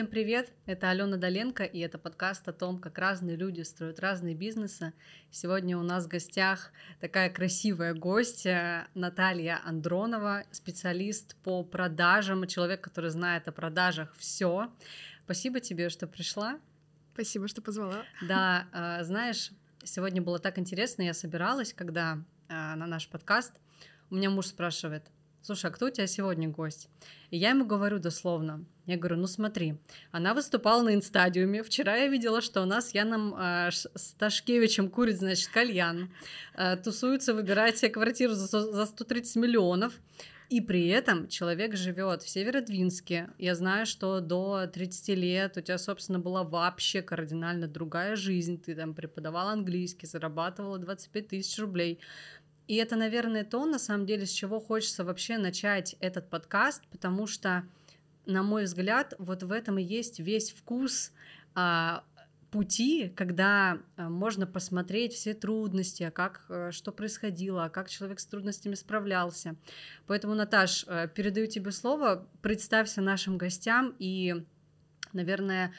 Всем привет! Это Алена Доленко, и это подкаст о том, как разные люди строят разные бизнесы. Сегодня у нас в гостях такая красивая гостья Наталья Андронова, специалист по продажам, человек, который знает о продажах все. Спасибо тебе, что пришла. Спасибо, что позвала. Да, а, знаешь, сегодня было так интересно, я собиралась, когда а, на наш подкаст, у меня муж спрашивает, слушай, а кто у тебя сегодня гость? И я ему говорю дословно, я говорю, ну смотри, она выступала на инстадиуме, вчера я видела, что у нас Яном э, Сташкевичем курит, значит, кальян, э, тусуется, выбирает себе квартиру за, за 130 миллионов, и при этом человек живет в Северодвинске. Я знаю, что до 30 лет у тебя, собственно, была вообще кардинально другая жизнь. Ты там преподавал английский, зарабатывала 25 тысяч рублей. И это, наверное, то, на самом деле, с чего хочется вообще начать этот подкаст, потому что, на мой взгляд, вот в этом и есть весь вкус а, пути, когда а, можно посмотреть все трудности, а как, а, что происходило, как человек с трудностями справлялся. Поэтому, Наташ, а, передаю тебе слово, представься нашим гостям и, наверное,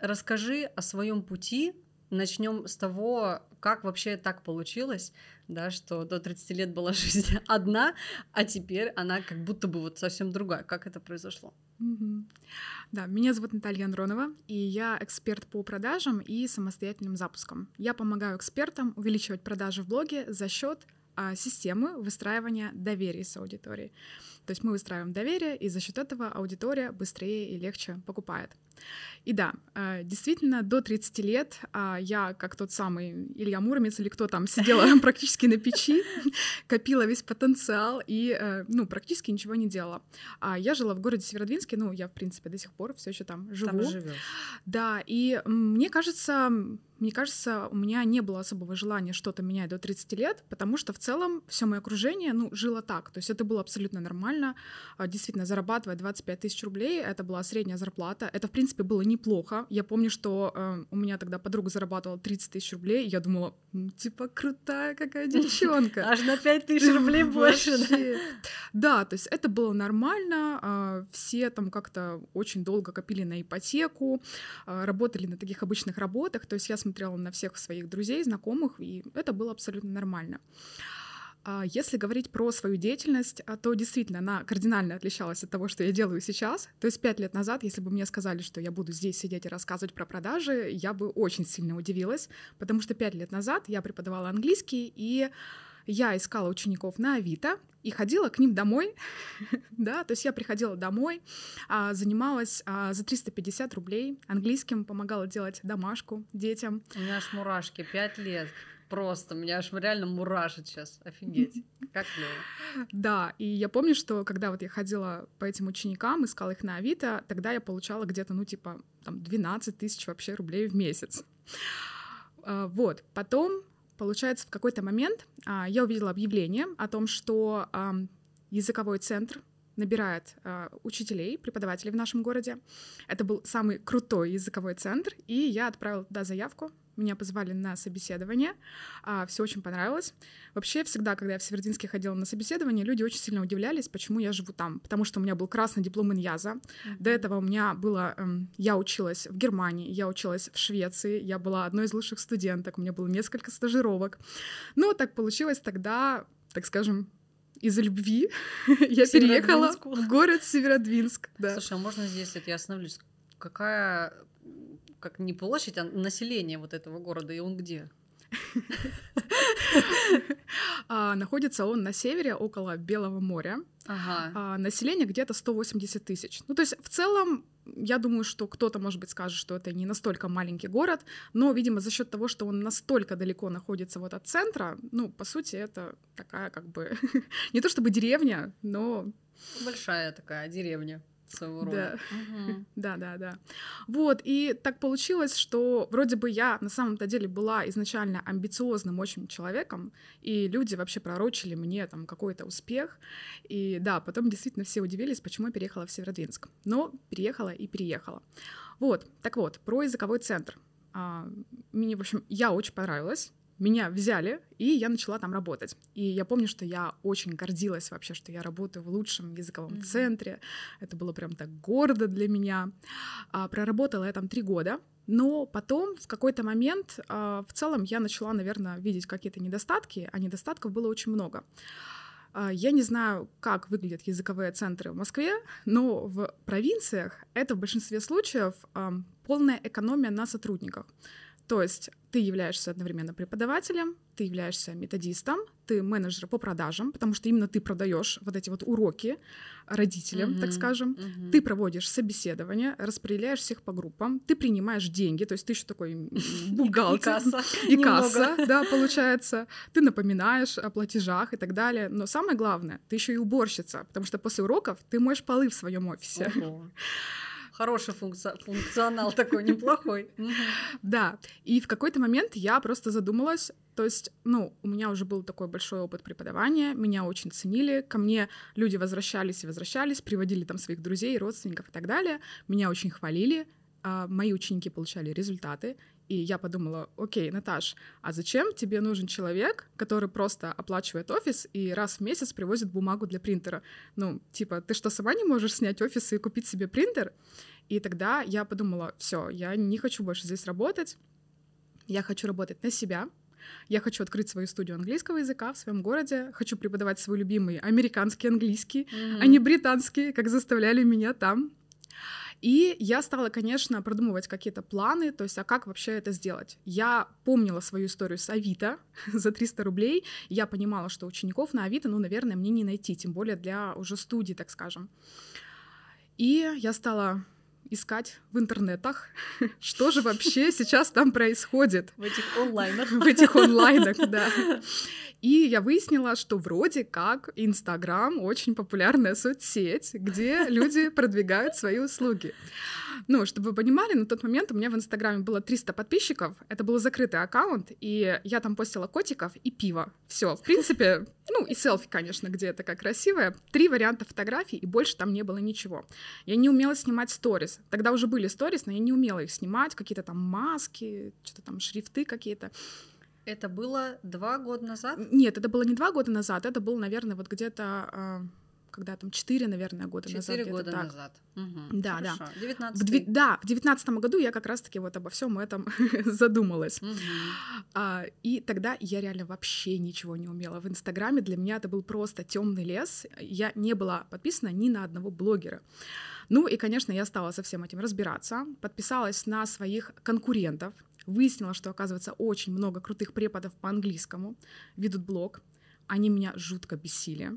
расскажи о своем пути. Начнем с того, как вообще так получилось, да, что до 30 лет была жизнь одна, а теперь она как будто бы вот совсем другая. Как это произошло? Да, меня зовут Наталья Андронова, и я эксперт по продажам и самостоятельным запускам. Я помогаю экспертам увеличивать продажи в блоге за счет а, системы выстраивания доверия с аудиторией. То есть мы выстраиваем доверие, и за счет этого аудитория быстрее и легче покупает. И да, э, действительно, до 30 лет а, я, как тот самый Илья Муромец или кто там, сидела практически на печи, копила весь потенциал и, э, ну, практически ничего не делала. А я жила в городе Северодвинске, ну, я, в принципе, до сих пор все еще там живу. Там живешь. Да, и мне кажется, мне кажется, у меня не было особого желания что-то менять до 30 лет, потому что в целом все мое окружение, ну, жило так. То есть это было абсолютно нормально. А, действительно, зарабатывать 25 тысяч рублей, это была средняя зарплата. Это, в принципе, было неплохо. Я помню, что э, у меня тогда подруга зарабатывала 30 тысяч рублей, и я думала, типа, крутая какая девчонка. Аж на 5 тысяч рублей больше. Да, то есть это было нормально. А, все там как-то очень долго копили на ипотеку, а, работали на таких обычных работах. То есть я смотрела на всех своих друзей, знакомых, и это было абсолютно нормально. А если говорить про свою деятельность, а, то действительно она кардинально отличалась от того, что я делаю сейчас. То есть пять лет назад, если бы мне сказали, что я буду здесь сидеть и рассказывать про продажи, я бы очень сильно удивилась, потому что пять лет назад я преподавала английский, и я искала учеников на Авито и ходила к ним домой, да, то есть я приходила домой, а, занималась за 350 рублей английским, помогала делать домашку детям. У меня аж мурашки, пять лет просто, меня аж реально мурашит сейчас, офигеть, как клево. Да, и я помню, что когда вот я ходила по этим ученикам, искала их на Авито, тогда я получала где-то, ну, типа, там, 12 тысяч вообще рублей в месяц. А, вот, потом, получается, в какой-то момент а, я увидела объявление о том, что языковой центр набирает э, учителей, преподавателей в нашем городе. Это был самый крутой языковой центр, и я отправила туда заявку. Меня позвали на собеседование, а, все очень понравилось. Вообще, всегда, когда я в Севердинске ходила на собеседование, люди очень сильно удивлялись, почему я живу там. Потому что у меня был красный диплом Иньяза. Mm-hmm. До этого у меня было... Эм, я училась в Германии, я училась в Швеции, я была одной из лучших студенток, у меня было несколько стажировок. Но так получилось тогда, так скажем, из-за любви я переехала в город Северодвинск. Да. Слушай, а можно здесь, я остановлюсь, какая как не площадь, а население вот этого города, и он где? А, находится он на севере, около Белого моря. Ага. А, население где-то 180 тысяч. Ну, то есть в целом я думаю, что кто-то, может быть, скажет, что это не настолько маленький город, но, видимо, за счет того, что он настолько далеко находится вот от центра, ну, по сути, это такая как бы не то чтобы деревня, но большая такая деревня своего рода. Да. Угу. да, да, да. Вот, и так получилось, что вроде бы я на самом-то деле была изначально амбициозным очень человеком, и люди вообще пророчили мне там какой-то успех. И да, потом действительно все удивились, почему я переехала в Северодвинск. Но переехала и переехала. Вот, так вот, про языковой центр. А, мне, в общем, я очень понравилась. Меня взяли, и я начала там работать. И я помню, что я очень гордилась вообще, что я работаю в лучшем языковом mm-hmm. центре. Это было прям так гордо для меня. А, проработала я там три года. Но потом, в какой-то момент, а, в целом я начала, наверное, видеть какие-то недостатки, а недостатков было очень много. А, я не знаю, как выглядят языковые центры в Москве, но в провинциях это в большинстве случаев полная экономия на сотрудниках. То есть ты являешься одновременно преподавателем, ты являешься методистом, ты менеджер по продажам, потому что именно ты продаешь вот эти вот уроки родителям, mm-hmm. так скажем. Mm-hmm. Ты проводишь собеседование, распределяешь всех по группам, ты принимаешь деньги, то есть ты еще такой бухгалтер. И касса. И касса, да, получается. Ты напоминаешь о платежах и так далее. Но самое главное, ты еще и уборщица, потому что после уроков ты моешь полы в своем офисе. Хороший функци... функционал такой, неплохой. Да, и в какой-то момент я просто задумалась, то есть, ну, у меня уже был такой большой опыт преподавания, меня очень ценили, ко мне люди возвращались и возвращались, приводили там своих друзей, родственников и так далее, меня очень хвалили, а мои ученики получали результаты, и я подумала, окей, Наташ, а зачем тебе нужен человек, который просто оплачивает офис и раз в месяц привозит бумагу для принтера? Ну, типа, ты что, сама не можешь снять офис и купить себе принтер? И тогда я подумала, все, я не хочу больше здесь работать, я хочу работать на себя, я хочу открыть свою студию английского языка в своем городе, хочу преподавать свой любимый американский английский, mm-hmm. а не британский, как заставляли меня там. И я стала, конечно, продумывать какие-то планы, то есть, а как вообще это сделать? Я помнила свою историю с Авито за 300 рублей, я понимала, что учеников на Авито, ну, наверное, мне не найти, тем более для уже студии, так скажем. И я стала искать в интернетах, что же вообще сейчас там происходит. В этих онлайнах. В этих онлайнах, да. И я выяснила, что вроде как Инстаграм очень популярная соцсеть, где люди продвигают свои услуги. Ну, чтобы вы понимали, на тот момент у меня в Инстаграме было 300 подписчиков, это был закрытый аккаунт, и я там постила котиков и пиво. Все, в принципе, ну и селфи, конечно, где это как красивое. Три варианта фотографий, и больше там не было ничего. Я не умела снимать сторис. Тогда уже были сторис, но я не умела их снимать, какие-то там маски, что-то там шрифты какие-то. Это было два года назад? Нет, это было не два года назад, это было, наверное, вот где-то а, когда там четыре, наверное, года 4 назад. Четыре года так. назад. Угу. Да, Хорошо. да. 19 в, да, в девятнадцатом году я как раз-таки вот обо всем этом задумалась. Угу. А, и тогда я реально вообще ничего не умела. В Инстаграме для меня это был просто темный лес. Я не была подписана ни на одного блогера. Ну и, конечно, я стала со всем этим разбираться, подписалась на своих конкурентов, выяснила, что, оказывается, очень много крутых преподов по английскому ведут блог. Они меня жутко бесили.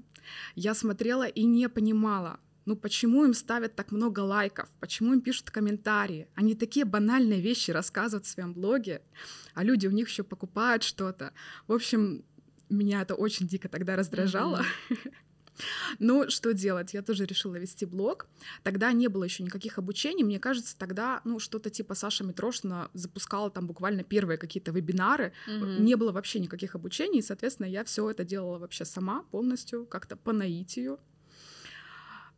Я смотрела и не понимала, ну почему им ставят так много лайков, почему им пишут комментарии. Они такие банальные вещи рассказывают в своем блоге, а люди у них еще покупают что-то. В общем, меня это очень дико тогда раздражало. Mm-hmm. Ну, что делать? Я тоже решила вести блог. Тогда не было еще никаких обучений. Мне кажется, тогда, ну, что-то типа Саша Митрошина запускала там буквально первые какие-то вебинары. Mm-hmm. Не было вообще никаких обучений. И, соответственно, я все это делала вообще сама полностью, как-то по наитию.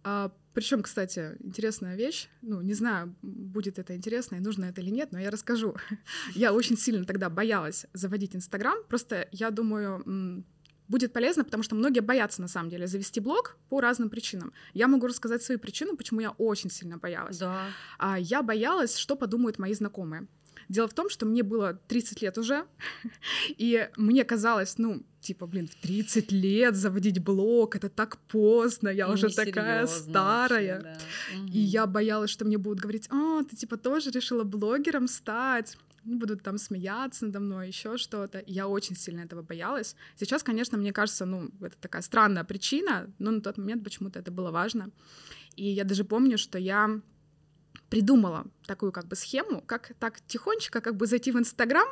А, причем, кстати, интересная вещь. Ну, не знаю, будет это интересно и нужно это или нет, но я расскажу. я очень сильно тогда боялась заводить Инстаграм. Просто я думаю, будет полезно, потому что многие боятся, на самом деле, завести блог по разным причинам. Я могу рассказать свои причины, почему я очень сильно боялась. Да. А, я боялась, что подумают мои знакомые. Дело в том, что мне было 30 лет уже, и мне казалось, ну, типа, блин, в 30 лет заводить блог, это так поздно, я и уже такая старая. Вообще, да. И я боялась, что мне будут говорить, а, ты типа тоже решила блогером стать будут там смеяться надо мной, еще что-то. Я очень сильно этого боялась. Сейчас, конечно, мне кажется, ну, это такая странная причина, но на тот момент почему-то это было важно. И я даже помню, что я придумала такую как бы схему, как так тихонечко как бы зайти в Инстаграм,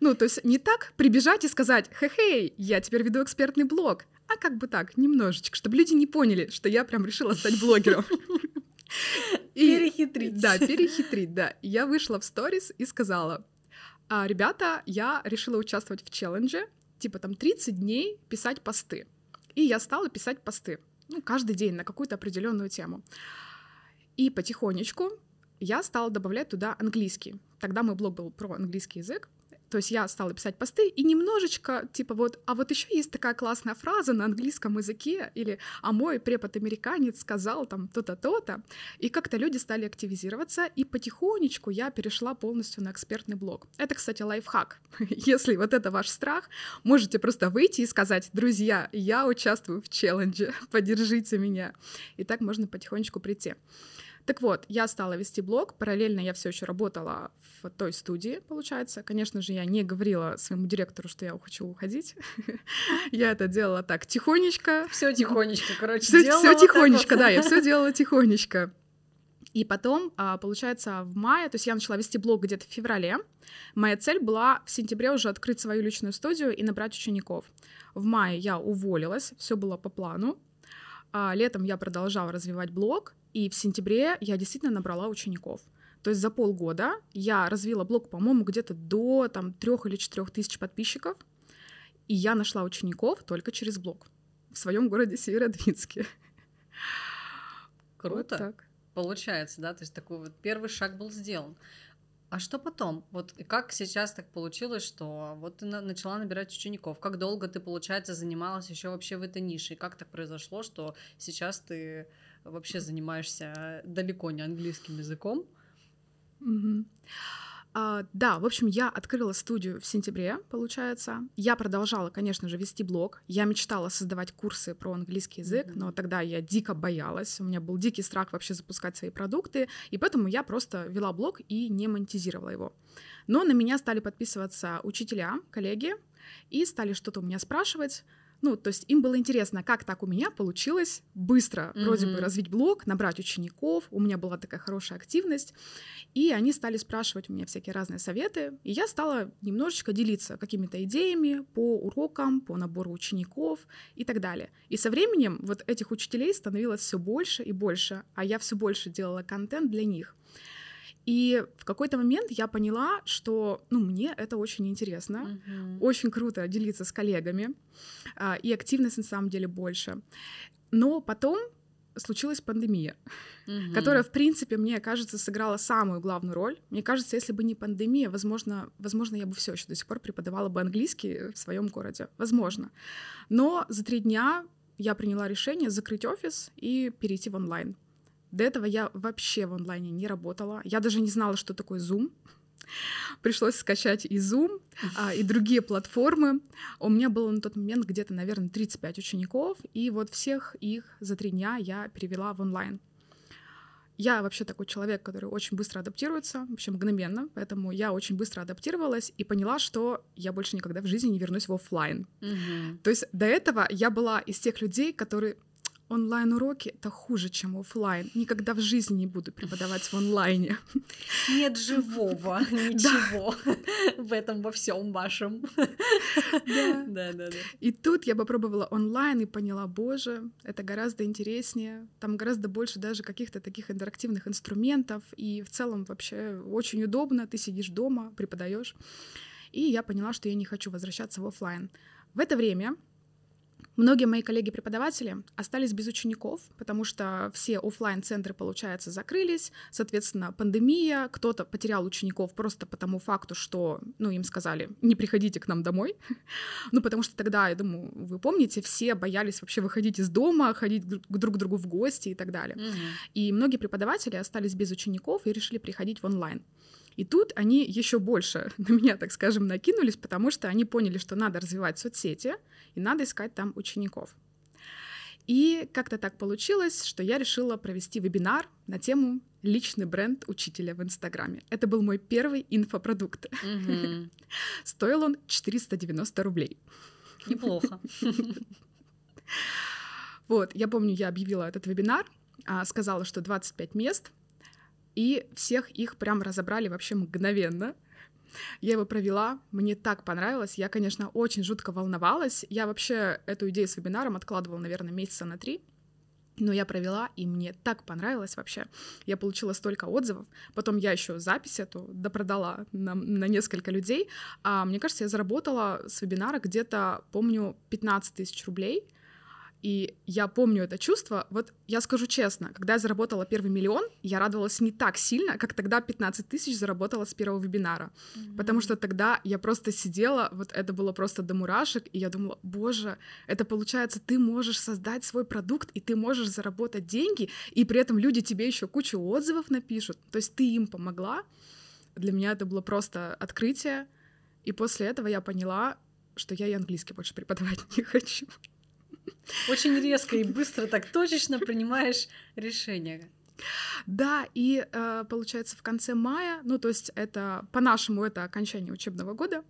ну, то есть не так прибежать и сказать, хе-хей, я теперь веду экспертный блог, а как бы так, немножечко, чтобы люди не поняли, что я прям решила стать блогером. И, перехитрить. Да, перехитрить, да. Я вышла в сторис и сказала, а, ребята, я решила участвовать в челлендже, типа там 30 дней писать посты. И я стала писать посты, ну, каждый день на какую-то определенную тему. И потихонечку я стала добавлять туда английский. Тогда мой блог был про английский язык. То есть я стала писать посты и немножечко, типа вот, а вот еще есть такая классная фраза на английском языке, или «а мой препод-американец сказал там то-то, то-то». И как-то люди стали активизироваться, и потихонечку я перешла полностью на экспертный блог. Это, кстати, лайфхак. Если вот это ваш страх, можете просто выйти и сказать, друзья, я участвую в челлендже, поддержите меня. И так можно потихонечку прийти. Так вот, я стала вести блог, параллельно я все еще работала в той студии, получается. Конечно же, я не говорила своему директору, что я хочу уходить. Я это делала так тихонечко. Все тихонечко, короче, Все тихонечко, да, я все делала тихонечко. И потом, а, получается, в мае, то есть я начала вести блог где-то в феврале. Моя цель была в сентябре уже открыть свою личную студию и набрать учеников. В мае я уволилась, все было по плану. А летом я продолжала развивать блог, и в сентябре я действительно набрала учеников. То есть за полгода я развила блог, по-моему, где-то до там, трех или четырех тысяч подписчиков, и я нашла учеников только через блог в своем городе Северодвинске. Круто. Вот так. Получается, да, то есть такой вот первый шаг был сделан. А что потом? Вот как сейчас так получилось, что вот ты начала набирать учеников? Как долго ты, получается, занималась еще вообще в этой нише? И как так произошло, что сейчас ты вообще занимаешься далеко не английским языком? Mm-hmm. Uh, да, в общем, я открыла студию в сентябре, получается. Я продолжала, конечно же, вести блог. Я мечтала создавать курсы про английский язык, mm-hmm. но тогда я дико боялась. У меня был дикий страх вообще запускать свои продукты, и поэтому я просто вела блог и не монетизировала его. Но на меня стали подписываться учителя, коллеги, и стали что-то у меня спрашивать. Ну, то есть им было интересно, как так у меня получилось быстро mm-hmm. вроде бы развить блог, набрать учеников, у меня была такая хорошая активность, и они стали спрашивать у меня всякие разные советы, и я стала немножечко делиться какими-то идеями по урокам, по набору учеников и так далее. И со временем вот этих учителей становилось все больше и больше, а я все больше делала контент для них. И в какой-то момент я поняла, что ну, мне это очень интересно, uh-huh. очень круто делиться с коллегами, а, и активность на самом деле больше. Но потом случилась пандемия, uh-huh. которая, в принципе, мне кажется, сыграла самую главную роль. Мне кажется, если бы не пандемия, возможно, возможно, я бы все еще до сих пор преподавала бы английский в своем городе. Возможно. Но за три дня я приняла решение закрыть офис и перейти в онлайн. До этого я вообще в онлайне не работала. Я даже не знала, что такое Zoom. Пришлось скачать и Zoom, а, и другие платформы. У меня было на тот момент где-то, наверное, 35 учеников, и вот всех их за три дня я перевела в онлайн. Я вообще такой человек, который очень быстро адаптируется, вообще мгновенно, поэтому я очень быстро адаптировалась и поняла, что я больше никогда в жизни не вернусь в офлайн. Mm-hmm. То есть до этого я была из тех людей, которые онлайн-уроки — это хуже, чем офлайн. Никогда в жизни не буду преподавать в онлайне. Нет живого, ничего в этом во всем вашем. Да. да, да, да. И тут я попробовала онлайн и поняла, боже, это гораздо интереснее, там гораздо больше даже каких-то таких интерактивных инструментов, и в целом вообще очень удобно, ты сидишь дома, преподаешь. И я поняла, что я не хочу возвращаться в офлайн. В это время Многие мои коллеги-преподаватели остались без учеников, потому что все офлайн центры получается, закрылись. Соответственно, пандемия, кто-то потерял учеников просто по тому факту, что ну, им сказали, не приходите к нам домой. ну, потому что тогда, я думаю, вы помните, все боялись вообще выходить из дома, ходить друг к другу в гости и так далее. Mm-hmm. И многие преподаватели остались без учеников и решили приходить в онлайн. И тут они еще больше на меня, так скажем, накинулись, потому что они поняли, что надо развивать соцсети и надо искать там учеников. И как-то так получилось, что я решила провести вебинар на тему личный бренд учителя в Инстаграме. Это был мой первый инфопродукт. Mm-hmm. Стоил он 490 рублей. Неплохо. Вот, я помню, я объявила этот вебинар, а, сказала, что 25 мест, и всех их прям разобрали вообще мгновенно. Я его провела, мне так понравилось. Я, конечно, очень жутко волновалась. Я вообще эту идею с вебинаром откладывала, наверное, месяца на три. Но я провела, и мне так понравилось вообще. Я получила столько отзывов. Потом я еще запись эту допродала на, на несколько людей. А мне кажется, я заработала с вебинара где-то, помню, 15 тысяч рублей. И я помню это чувство. Вот я скажу честно, когда я заработала первый миллион, я радовалась не так сильно, как тогда 15 тысяч заработала с первого вебинара. Mm-hmm. Потому что тогда я просто сидела, вот это было просто до мурашек, и я думала, боже, это получается, ты можешь создать свой продукт, и ты можешь заработать деньги, и при этом люди тебе еще кучу отзывов напишут. То есть ты им помогла. Для меня это было просто открытие. И после этого я поняла, что я и английский больше преподавать не хочу. Очень резко и быстро, так точечно принимаешь решение. Да, и э, получается в конце мая, ну то есть это по-нашему это окончание учебного года,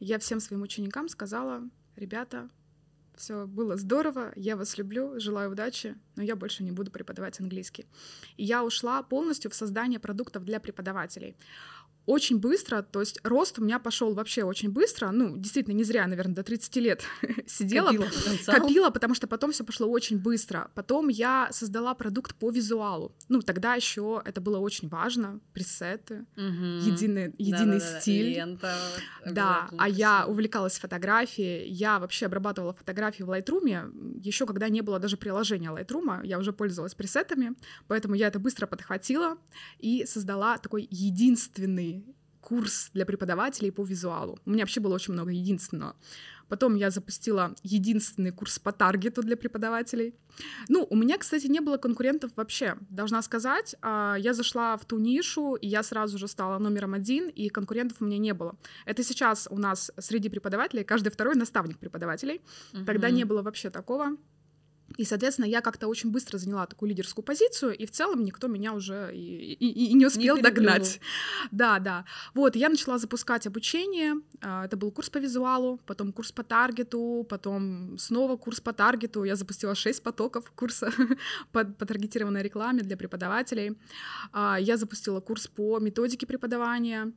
я всем своим ученикам сказала, ребята, все было здорово, я вас люблю, желаю удачи, но я больше не буду преподавать английский. И я ушла полностью в создание продуктов для преподавателей очень быстро, то есть рост у меня пошел вообще очень быстро, ну, действительно, не зря, наверное, до 30 лет сидела, копила, копила, потому что потом все пошло очень быстро. Потом я создала продукт по визуалу. Ну, тогда еще это было очень важно, пресеты, угу. единый, единый да, стиль. Лента, да, а я увлекалась фотографией, я вообще обрабатывала фотографии в Lightroom, еще когда не было даже приложения Lightroom, я уже пользовалась пресетами, поэтому я это быстро подхватила и создала такой единственный курс для преподавателей по визуалу. У меня вообще было очень много единственного. Потом я запустила единственный курс по таргету для преподавателей. Ну, у меня, кстати, не было конкурентов вообще. Должна сказать, а, я зашла в ту нишу, и я сразу же стала номером один, и конкурентов у меня не было. Это сейчас у нас среди преподавателей каждый второй наставник преподавателей. Угу. Тогда не было вообще такого. И, соответственно, я как-то очень быстро заняла такую лидерскую позицию, и в целом никто меня уже и, и, и не успел не догнать. Да, да. Вот, я начала запускать обучение. А, это был курс по визуалу, потом курс по таргету, потом снова курс по таргету. Я запустила шесть потоков курса по, по таргетированной рекламе для преподавателей. А, я запустила курс по методике преподавания.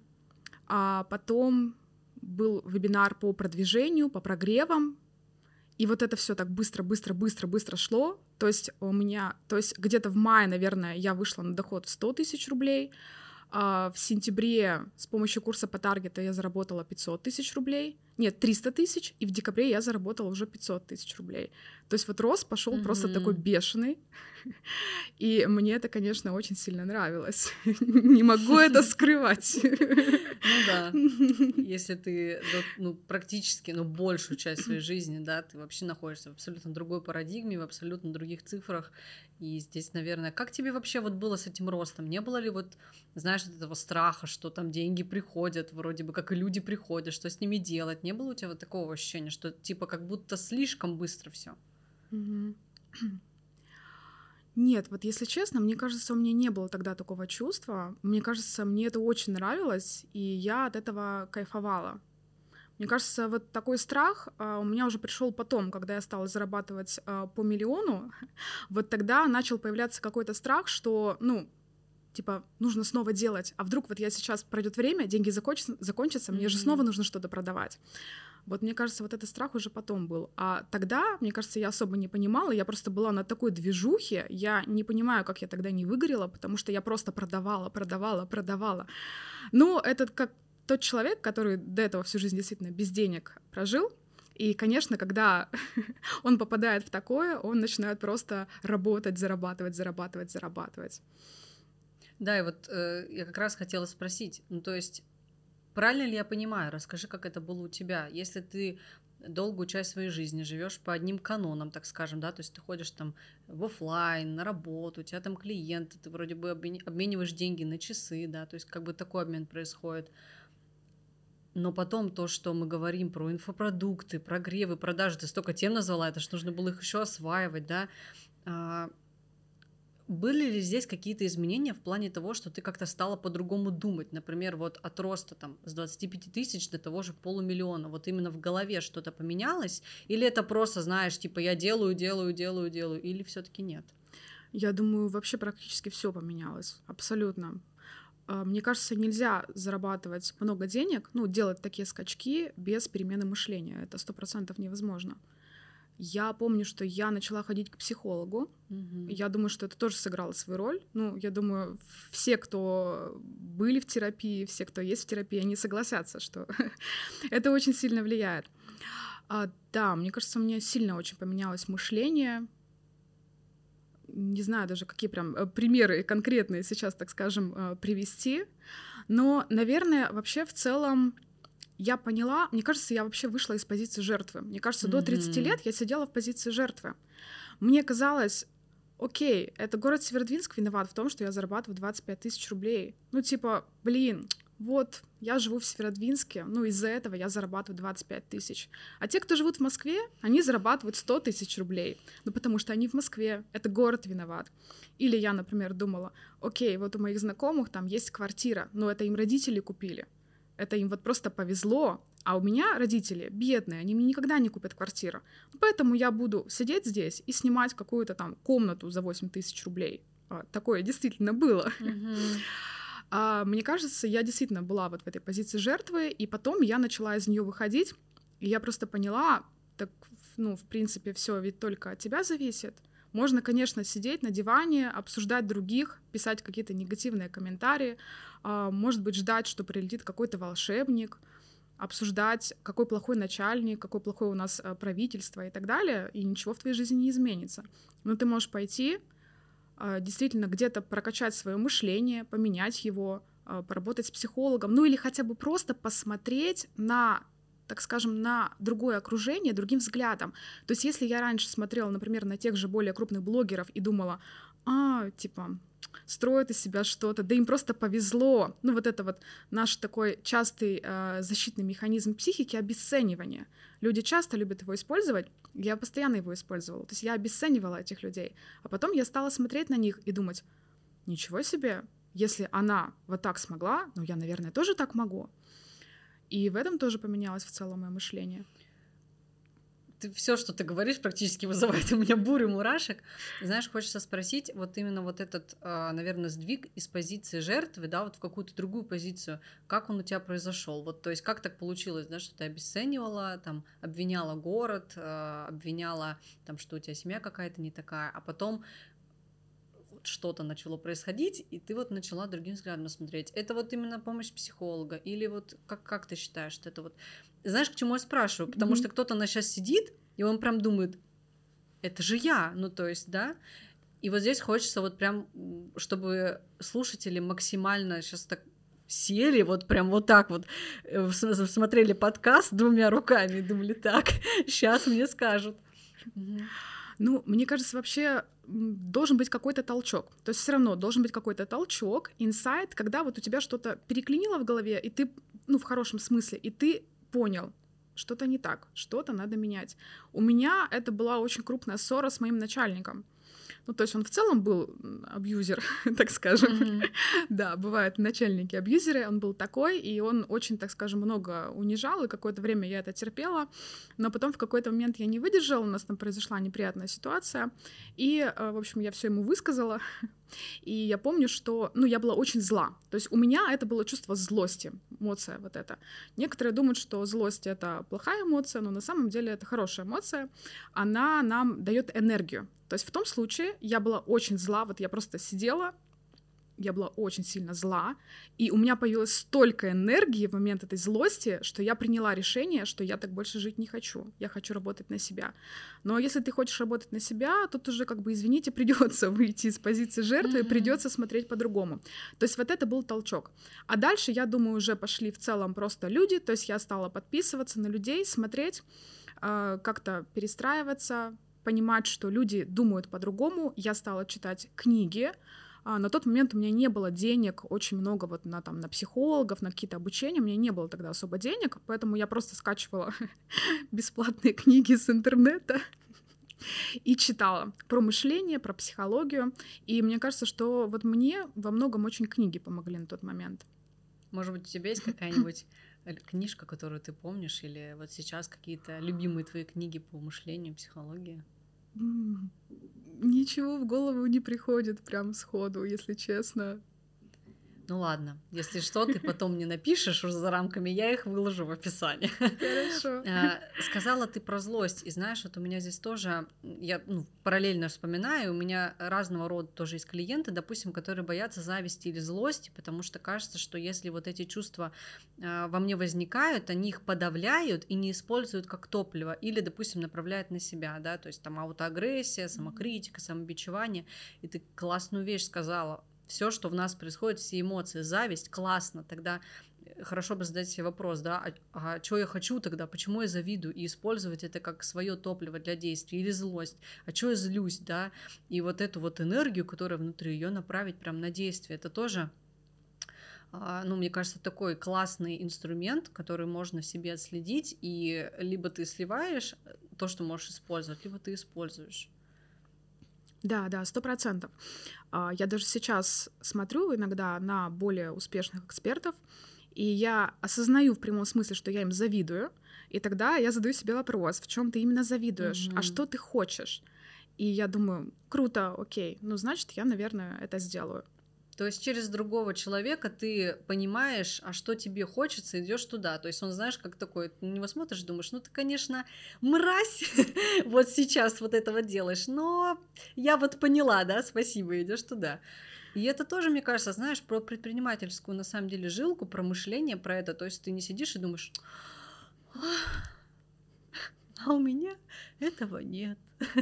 А потом был вебинар по продвижению, по прогревам, и вот это все так быстро, быстро, быстро, быстро шло. То есть у меня, то есть где-то в мае, наверное, я вышла на доход в 100 тысяч рублей. А в сентябре с помощью курса по таргету я заработала 500 тысяч рублей. Нет, 300 тысяч. И в декабре я заработала уже 500 тысяч рублей. То есть вот рост пошел mm-hmm. просто такой бешеный. И мне это, конечно, очень сильно нравилось. Не могу это скрывать. Ну да. Если ты ну, практически, ну, большую часть своей жизни, да, ты вообще находишься в абсолютно другой парадигме, в абсолютно других цифрах. И здесь, наверное, как тебе вообще вот было с этим ростом? Не было ли вот, знаешь, этого страха, что там деньги приходят, вроде бы как и люди приходят, что с ними делать? Не было у тебя вот такого ощущения, что типа как будто слишком быстро все? Нет, вот если честно, мне кажется, у меня не было тогда такого чувства. Мне кажется, мне это очень нравилось, и я от этого кайфовала. Мне кажется, вот такой страх а, у меня уже пришел потом, когда я стала зарабатывать а, по миллиону. Вот тогда начал появляться какой-то страх, что, ну, типа, нужно снова делать. А вдруг вот я сейчас пройдет время, деньги закончатся, закончатся мне mm-hmm. же снова нужно что-то продавать. Вот мне кажется, вот этот страх уже потом был. А тогда, мне кажется, я особо не понимала, я просто была на такой движухе, я не понимаю, как я тогда не выгорела, потому что я просто продавала, продавала, продавала. Ну, это как тот человек, который до этого всю жизнь действительно без денег прожил, и, конечно, когда он попадает в такое, он начинает просто работать, зарабатывать, зарабатывать, зарабатывать. Да, и вот э, я как раз хотела спросить, ну то есть Правильно ли я понимаю? Расскажи, как это было у тебя. Если ты долгую часть своей жизни живешь по одним канонам, так скажем, да, то есть ты ходишь там в офлайн, на работу, у тебя там клиенты, ты вроде бы обмениваешь деньги на часы, да, то есть как бы такой обмен происходит. Но потом то, что мы говорим про инфопродукты, прогревы, продажи, ты столько тем назвала, это же нужно было их еще осваивать, да, а, были ли здесь какие-то изменения в плане того, что ты как-то стала по-другому думать? Например, вот от роста там с 25 тысяч до того же полумиллиона. Вот именно в голове что-то поменялось? Или это просто, знаешь, типа я делаю, делаю, делаю, делаю? Или все таки нет? Я думаю, вообще практически все поменялось. Абсолютно. А, мне кажется, нельзя зарабатывать много денег, ну, делать такие скачки без перемены мышления. Это сто процентов невозможно. Я помню, что я начала ходить к психологу. Угу. Я думаю, что это тоже сыграло свою роль. Ну, я думаю, все, кто были в терапии, все, кто есть в терапии, они согласятся, что это очень сильно влияет. А, да, мне кажется, у меня сильно очень поменялось мышление. Не знаю даже, какие прям э, примеры конкретные сейчас, так скажем, э, привести. Но, наверное, вообще в целом я поняла, мне кажется, я вообще вышла из позиции жертвы. Мне кажется, mm-hmm. до 30 лет я сидела в позиции жертвы. Мне казалось, окей, это город Северодвинск виноват в том, что я зарабатываю 25 тысяч рублей. Ну, типа, блин, вот, я живу в Северодвинске, ну, из-за этого я зарабатываю 25 тысяч. А те, кто живут в Москве, они зарабатывают 100 тысяч рублей. Ну, потому что они в Москве, это город виноват. Или я, например, думала, окей, вот у моих знакомых там есть квартира, но это им родители купили. Это им вот просто повезло, а у меня родители бедные, они мне никогда не купят квартиру. Поэтому я буду сидеть здесь и снимать какую-то там комнату за 8 тысяч рублей. А, такое действительно было. Mm-hmm. А, мне кажется, я действительно была вот в этой позиции жертвы, и потом я начала из нее выходить, и я просто поняла, так, ну, в принципе, все ведь только от тебя зависит. Можно, конечно, сидеть на диване, обсуждать других, писать какие-то негативные комментарии, а, может быть, ждать, что прилетит какой-то волшебник, обсуждать, какой плохой начальник, какое плохое у нас э, правительство и так далее, и ничего в твоей жизни не изменится. Но ты можешь пойти, а, действительно где-то прокачать свое мышление, поменять его, а, поработать с психологом, ну или хотя бы просто посмотреть на так скажем, на другое окружение другим взглядом. То есть если я раньше смотрела, например, на тех же более крупных блогеров и думала, а, типа, строят из себя что-то, да им просто повезло. Ну вот это вот наш такой частый э, защитный механизм психики обесценивания. Люди часто любят его использовать, я постоянно его использовала. То есть я обесценивала этих людей. А потом я стала смотреть на них и думать, ничего себе, если она вот так смогла, ну я, наверное, тоже так могу. И в этом тоже поменялось в целом мое мышление ты, все, что ты говоришь, практически вызывает у меня бурю мурашек. Знаешь, хочется спросить, вот именно вот этот, а, наверное, сдвиг из позиции жертвы, да, вот в какую-то другую позицию, как он у тебя произошел? Вот, то есть, как так получилось, да, что ты обесценивала, там, обвиняла город, а, обвиняла, там, что у тебя семья какая-то не такая, а потом что-то начало происходить, и ты вот начала другим взглядом смотреть. Это вот именно помощь психолога? Или вот как, как ты считаешь, что это вот знаешь, к чему я спрашиваю? Потому mm-hmm. что кто-то на сейчас сидит, и он прям думает, это же я, ну то есть, да? И вот здесь хочется вот прям, чтобы слушатели максимально сейчас так сели, вот прям вот так вот, э, смотрели подкаст двумя руками и думали, так, сейчас мне скажут. Ну, мне кажется, вообще должен быть какой-то толчок. То есть все равно должен быть какой-то толчок, инсайт, когда вот у тебя что-то переклинило в голове, и ты, ну, в хорошем смысле, и ты понял, что-то не так, что-то надо менять. У меня это была очень крупная ссора с моим начальником. Ну, то есть он в целом был абьюзер, так скажем. Mm-hmm. да, бывают начальники абьюзеры, он был такой, и он очень, так скажем, много унижал, и какое-то время я это терпела, но потом в какой-то момент я не выдержала, у нас там произошла неприятная ситуация, и, э, в общем, я все ему высказала, и я помню, что, ну, я была очень зла. То есть у меня это было чувство злости, эмоция вот эта. Некоторые думают, что злость — это плохая эмоция, но на самом деле это хорошая эмоция. Она нам дает энергию. То есть в том случае я была очень зла, вот я просто сидела, я была очень сильно зла, и у меня появилось столько энергии в момент этой злости, что я приняла решение, что я так больше жить не хочу, я хочу работать на себя. Но если ты хочешь работать на себя, тут уже как бы, извините, придется выйти из позиции жертвы, mm-hmm. придется смотреть по-другому. То есть вот это был толчок. А дальше, я думаю, уже пошли в целом просто люди, то есть я стала подписываться на людей, смотреть, э, как-то перестраиваться, понимать, что люди думают по-другому. Я стала читать книги, а, на тот момент у меня не было денег очень много вот на, там, на психологов, на какие-то обучения, у меня не было тогда особо денег, поэтому я просто скачивала бесплатные книги с интернета и читала про мышление, про психологию. И мне кажется, что вот мне во многом очень книги помогли на тот момент. Может быть, у тебя есть какая-нибудь э, книжка, которую ты помнишь, или вот сейчас какие-то любимые твои книги по мышлению, психологии? Ничего в голову не приходит прям сходу, если честно. Ну ладно, если что, ты потом мне напишешь уже за рамками, я их выложу в описании. Хорошо. Э, сказала ты про злость, и знаешь, вот у меня здесь тоже, я ну, параллельно вспоминаю, у меня разного рода тоже есть клиенты, допустим, которые боятся зависти или злости, потому что кажется, что если вот эти чувства э, во мне возникают, они их подавляют и не используют как топливо, или, допустим, направляют на себя, да, то есть там аутоагрессия, самокритика, самобичевание, и ты классную вещь сказала, все, что в нас происходит, все эмоции, зависть, классно, тогда э, хорошо бы задать себе вопрос, да, а, а что я хочу тогда, почему я завидую, и использовать это как свое топливо для действия, или злость, а что я злюсь, да, и вот эту вот энергию, которая внутри, ее направить прям на действие, это тоже а, ну, мне кажется, такой классный инструмент, который можно в себе отследить, и либо ты сливаешь э, то, что можешь использовать, либо ты используешь. Да, да, сто процентов. А, я даже сейчас смотрю иногда на более успешных экспертов, и я осознаю в прямом смысле, что я им завидую, и тогда я задаю себе вопрос, в чем ты именно завидуешь, mm-hmm. а что ты хочешь? И я думаю, круто, окей, ну значит, я, наверное, это сделаю. То есть через другого человека ты понимаешь, а что тебе хочется, идешь туда. То есть он, знаешь, как такой, ты на него смотришь, думаешь, ну ты, конечно, мразь, вот сейчас вот этого делаешь, но я вот поняла, да, спасибо, идешь туда. И это тоже, мне кажется, знаешь, про предпринимательскую, на самом деле, жилку, про мышление, про это. То есть ты не сидишь и думаешь, а у меня этого нет.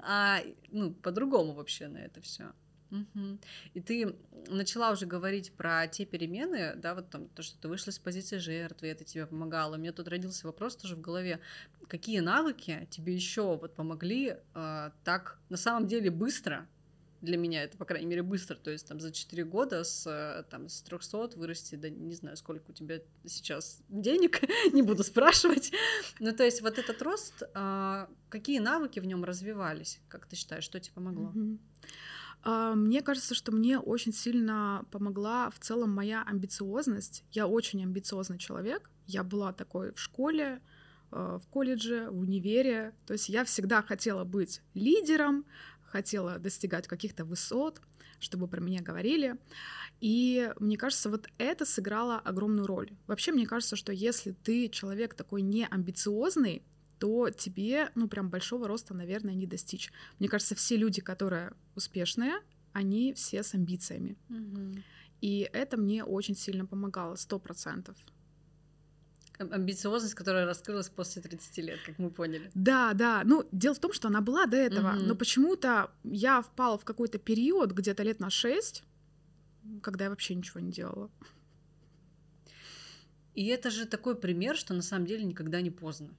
А, ну, по-другому вообще на это все. Угу. И ты начала уже говорить про те перемены, да, вот там то, что ты вышла из позиции жертвы, это тебе помогало. У меня тут родился вопрос тоже в голове, какие навыки тебе еще вот помогли э, так на самом деле быстро для меня это, по крайней мере, быстро, то есть там за 4 года с, э, там, с 300 вырасти, да не знаю, сколько у тебя сейчас денег, не буду спрашивать. Ну, то есть вот этот рост, э, какие навыки в нем развивались, как ты считаешь, что тебе помогло? Mm-hmm. А, мне кажется, что мне очень сильно помогла в целом моя амбициозность. Я очень амбициозный человек. Я была такой в школе, э, в колледже, в универе. То есть я всегда хотела быть лидером, хотела достигать каких-то высот, чтобы про меня говорили. И мне кажется, вот это сыграло огромную роль. Вообще, мне кажется, что если ты человек такой не амбициозный, то тебе, ну, прям большого роста, наверное, не достичь. Мне кажется, все люди, которые успешные, они все с амбициями. Угу. И это мне очень сильно помогало, сто процентов. Амбициозность, которая раскрылась после 30 лет, как мы поняли. Да, да. Ну, дело в том, что она была до этого, угу. но почему-то я впала в какой-то период, где-то лет на 6, когда я вообще ничего не делала. И это же такой пример, что на самом деле никогда не поздно.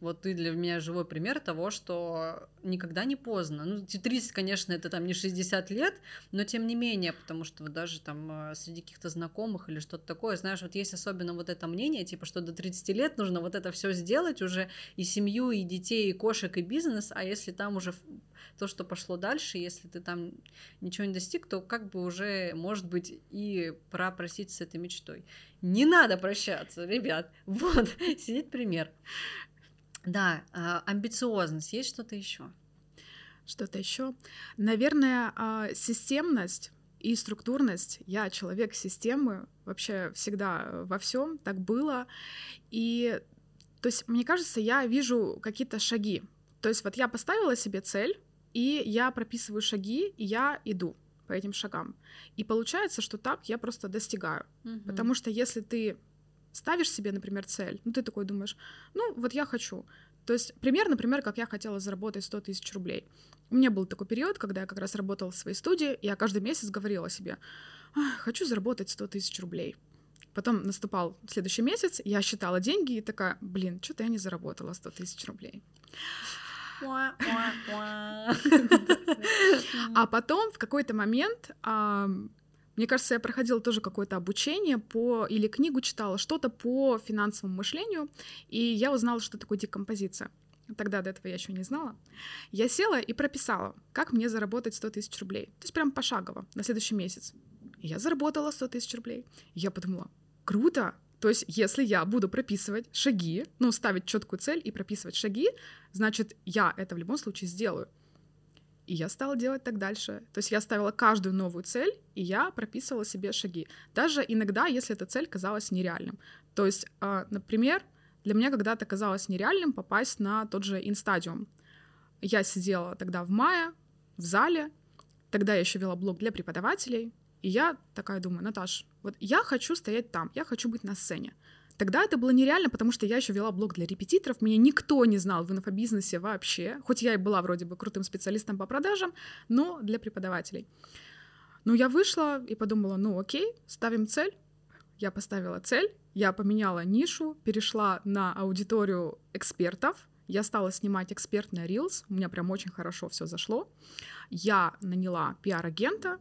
Вот ты для меня живой пример того, что никогда не поздно. Ну, 30, конечно, это там не 60 лет, но тем не менее, потому что вот даже там э, среди каких-то знакомых или что-то такое, знаешь, вот есть особенно вот это мнение, типа, что до 30 лет нужно вот это все сделать уже и семью, и детей, и кошек, и бизнес, а если там уже то, что пошло дальше, если ты там ничего не достиг, то как бы уже, может быть, и пора просить с этой мечтой. Не надо прощаться, ребят. Вот, сидит пример. Да, а, амбициозность. Есть что-то еще? Что-то еще? Наверное, а, системность и структурность. Я человек системы, вообще всегда во всем так было. И то есть, мне кажется, я вижу какие-то шаги. То есть вот я поставила себе цель, и я прописываю шаги, и я иду по этим шагам. И получается, что так я просто достигаю. Угу. Потому что если ты ставишь себе, например, цель, ну ты такой думаешь, ну вот я хочу. То есть пример, например, как я хотела заработать 100 тысяч рублей. У меня был такой период, когда я как раз работала в своей студии, и я каждый месяц говорила себе, хочу заработать 100 тысяч рублей. Потом наступал следующий месяц, я считала деньги и такая, блин, что-то я не заработала 100 тысяч рублей. А потом в какой-то момент мне кажется, я проходила тоже какое-то обучение по или книгу читала, что-то по финансовому мышлению, и я узнала, что такое декомпозиция. Тогда до этого я еще не знала. Я села и прописала, как мне заработать 100 тысяч рублей. То есть прям пошагово на следующий месяц. Я заработала 100 тысяч рублей. Я подумала, круто, то есть, если я буду прописывать шаги, ну, ставить четкую цель и прописывать шаги, значит, я это в любом случае сделаю. И я стала делать так дальше. То есть я ставила каждую новую цель, и я прописывала себе шаги. Даже иногда, если эта цель казалась нереальным. То есть, а, например, для меня когда-то казалось нереальным попасть на тот же инстадиум. Я сидела тогда в мае в зале, тогда я еще вела блог для преподавателей, и я такая думаю, Наташ, вот я хочу стоять там, я хочу быть на сцене. Тогда это было нереально, потому что я еще вела блог для репетиторов, меня никто не знал в инфобизнесе вообще, хоть я и была вроде бы крутым специалистом по продажам, но для преподавателей. Но я вышла и подумала, ну окей, ставим цель. Я поставила цель, я поменяла нишу, перешла на аудиторию экспертов, я стала снимать экспертный Reels, у меня прям очень хорошо все зашло. Я наняла пиар-агента,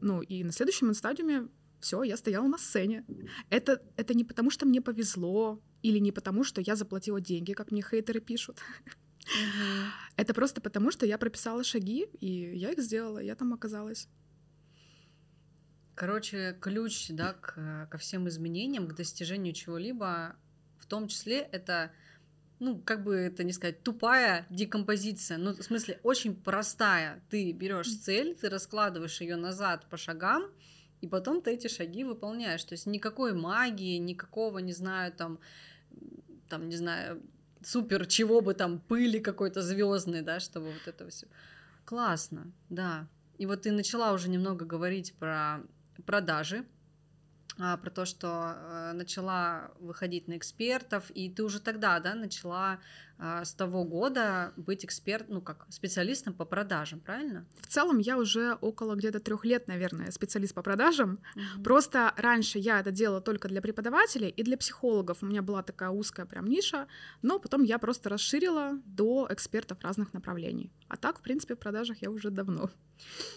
ну и на следующем инстадиуме все, я стояла на сцене. Это, это не потому, что мне повезло, или не потому, что я заплатила деньги, как мне хейтеры пишут. Это просто потому, что я прописала шаги, и я их сделала, я там оказалась. Короче, ключ да, к, ко всем изменениям, к достижению чего-либо, в том числе это, ну, как бы это не сказать, тупая декомпозиция. Ну, в смысле, очень простая. Ты берешь цель, ты раскладываешь ее назад по шагам, и потом ты эти шаги выполняешь. То есть никакой магии, никакого, не знаю, там, там, не знаю, супер чего бы там, пыли какой-то звездной, да, чтобы вот это все. Классно, да. И вот ты начала уже немного говорить про продажи, а, про то, что э, начала выходить на экспертов, и ты уже тогда, да, начала с того года быть эксперт, ну как специалистом по продажам, правильно? В целом я уже около где-то трех лет, наверное, специалист по продажам. Угу. Просто раньше я это делала только для преподавателей и для психологов. У меня была такая узкая прям ниша, но потом я просто расширила до экспертов разных направлений. А так, в принципе, в продажах я уже давно.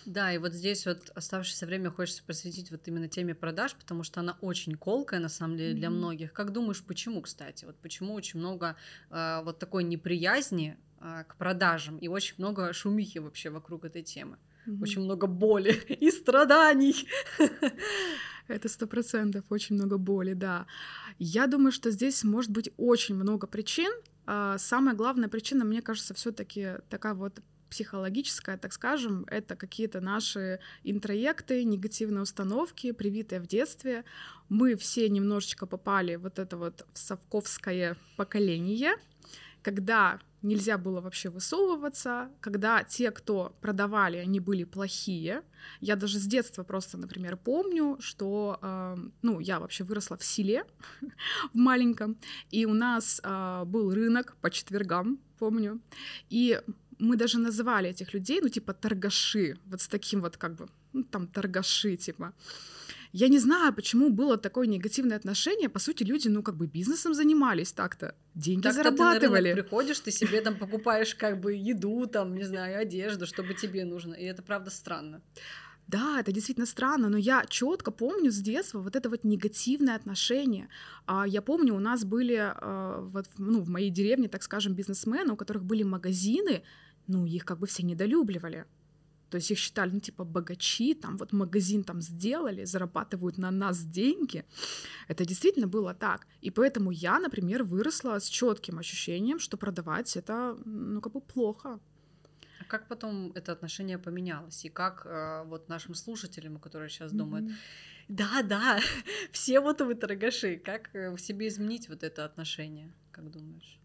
Да, и вот здесь вот оставшееся время хочется посвятить вот именно теме продаж, потому что она очень колкая, на самом деле, для mm-hmm. многих. Как думаешь, почему, кстати? Вот почему очень много э, вот такой неприязни э, к продажам и очень много шумихи вообще вокруг этой темы? Mm-hmm. Очень много боли и страданий. Это сто процентов, очень много боли, да. Я думаю, что здесь может быть очень много причин. А, самая главная причина, мне кажется, все-таки такая вот психологическое, так скажем, это какие-то наши интроекты, негативные установки, привитые в детстве. Мы все немножечко попали вот это вот в совковское поколение, когда нельзя было вообще высовываться, когда те, кто продавали, они были плохие. Я даже с детства просто, например, помню, что, э, ну, я вообще выросла в селе, в маленьком, и у нас э, был рынок по четвергам, помню, и мы даже называли этих людей, ну, типа, торгаши, вот с таким вот, как бы, ну, там, торгаши, типа. Я не знаю, почему было такое негативное отношение. По сути, люди, ну, как бы бизнесом занимались так-то. Деньги так зарабатывали. Ты приходишь, ты себе там покупаешь, как бы, еду, там, не знаю, одежду, чтобы тебе нужно. И это, правда, странно. Да, это действительно странно, но я четко помню с детства вот это вот негативное отношение. А я помню, у нас были а, вот, ну, в моей деревне, так скажем, бизнесмены, у которых были магазины, ну, их как бы все недолюбливали. То есть их считали, ну, типа, богачи, там, вот магазин там сделали, зарабатывают на нас деньги. Это действительно было так. И поэтому я, например, выросла с четким ощущением, что продавать это, ну, как бы плохо. А как потом это отношение поменялось? И как э, вот нашим слушателям, которые сейчас mm-hmm. думают, да, да, все вот вы торгаши, как э, в себе изменить вот это отношение, как думаешь?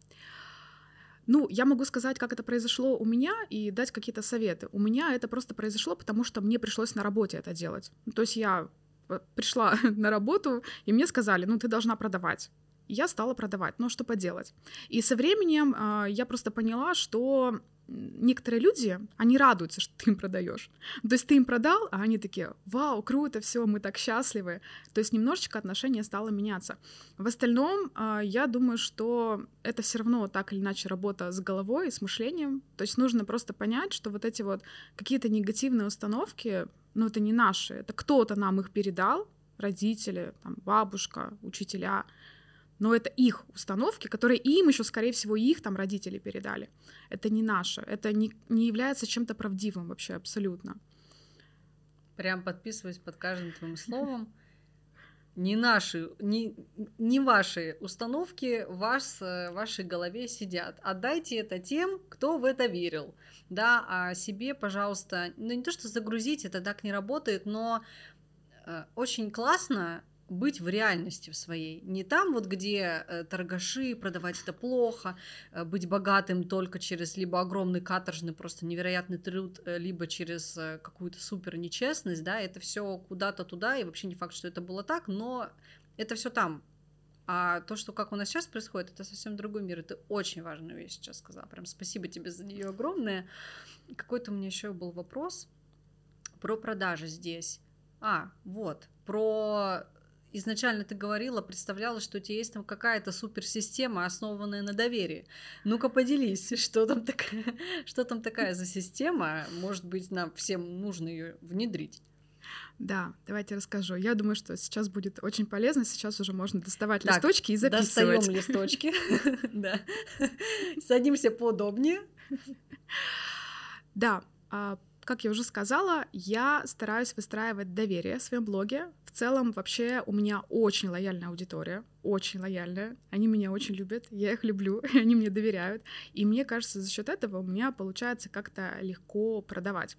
Ну, я могу сказать, как это произошло у меня и дать какие-то советы. У меня это просто произошло, потому что мне пришлось на работе это делать. То есть я э, пришла на работу, и мне сказали, ну, ты должна продавать. я стала продавать, ну, что поделать. И со временем э, я просто поняла, что некоторые люди, они радуются, что ты им продаешь. То есть ты им продал, а они такие, вау, круто, все, мы так счастливы. То есть немножечко отношение стало меняться. В остальном, а, я думаю, что это все равно так или иначе работа с головой, с мышлением. То есть нужно просто понять, что вот эти вот какие-то негативные установки, ну это не наши, это кто-то нам их передал, родители, там, бабушка, учителя, но это их установки, которые им еще, скорее всего, их там родители передали. Это не наше, это не, не является чем-то правдивым вообще абсолютно. Прям подписываюсь под каждым твоим словом. не наши, не, не ваши установки вас, в вашей голове сидят. Отдайте это тем, кто в это верил. Да, а себе, пожалуйста, ну не то, что загрузить, это так не работает, но э, очень классно быть в реальности в своей. Не там вот, где э, торгаши, продавать это плохо, э, быть богатым только через либо огромный каторжный, просто невероятный труд, э, либо через какую-то супер нечестность, да, это все куда-то туда, и вообще не факт, что это было так, но это все там. А то, что как у нас сейчас происходит, это совсем другой мир. Это очень важная вещь сейчас сказала. Прям спасибо тебе за нее огромное. Какой-то у меня еще был вопрос про продажи здесь. А, вот, про изначально ты говорила, представляла, что у тебя есть там какая-то суперсистема, основанная на доверии. Ну-ка поделись, что там, такая, что там такая за система? Может быть, нам всем нужно ее внедрить? Да, давайте расскажу. Я думаю, что сейчас будет очень полезно. Сейчас уже можно доставать так, листочки и записывать. Достаем листочки. Да. Садимся поудобнее. Да, а, как я уже сказала, я стараюсь выстраивать доверие в своем блоге. В целом, вообще, у меня очень лояльная аудитория, очень лояльная. Они меня очень любят, я их люблю, они мне доверяют. И мне кажется, за счет этого у меня получается как-то легко продавать.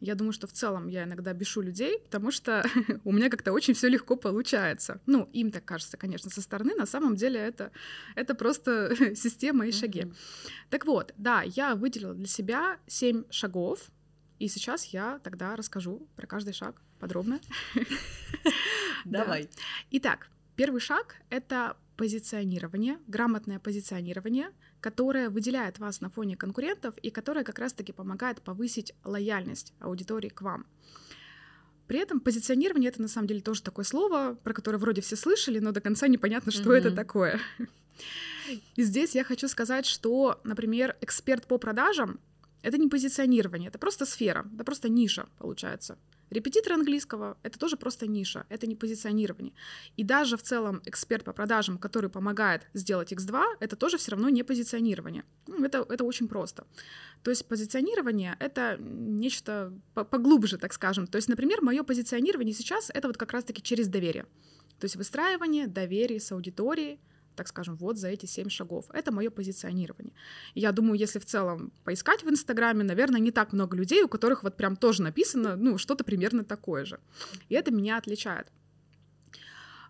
Я думаю, что в целом я иногда бешу людей, потому что у меня как-то очень все легко получается. Ну, им так кажется, конечно, со стороны. На самом деле это, это просто система и шаги. Mm-hmm. Так вот, да, я выделила для себя семь шагов, и сейчас я тогда расскажу про каждый шаг подробно. Давай. Итак, первый шаг — это позиционирование, грамотное позиционирование, которое выделяет вас на фоне конкурентов и которое как раз-таки помогает повысить лояльность аудитории к вам. При этом позиционирование это на самом деле тоже такое слово, про которое вроде все слышали, но до конца непонятно, что mm-hmm. это такое. И здесь я хочу сказать, что, например, эксперт по продажам это не позиционирование, это просто сфера, это просто ниша получается. Репетитор английского — это тоже просто ниша, это не позиционирование. И даже в целом эксперт по продажам, который помогает сделать X2, это тоже все равно не позиционирование. Ну, это, это очень просто. То есть позиционирование — это нечто поглубже, так скажем. То есть, например, мое позиционирование сейчас — это вот как раз-таки через доверие. То есть выстраивание доверия с аудиторией, так скажем, вот за эти семь шагов. Это мое позиционирование. я думаю, если в целом поискать в Инстаграме, наверное, не так много людей, у которых вот прям тоже написано, ну, что-то примерно такое же. И это меня отличает.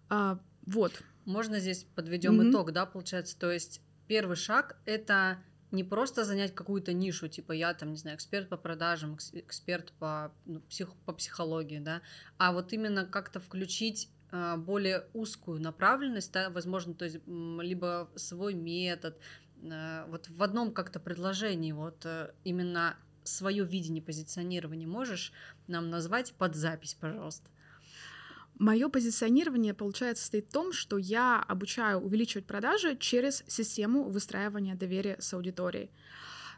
А, вот. Можно здесь подведем mm-hmm. итог, да, получается? То есть первый шаг — это не просто занять какую-то нишу, типа я там, не знаю, эксперт по продажам, эксперт по, ну, псих, по психологии, да, а вот именно как-то включить более узкую направленность, да, возможно, то есть либо свой метод, а, вот в одном как-то предложении, вот э, именно свое видение позиционирования можешь нам назвать под запись, пожалуйста? Мое позиционирование, получается, состоит в том, что я обучаю увеличивать продажи через систему выстраивания доверия с аудиторией.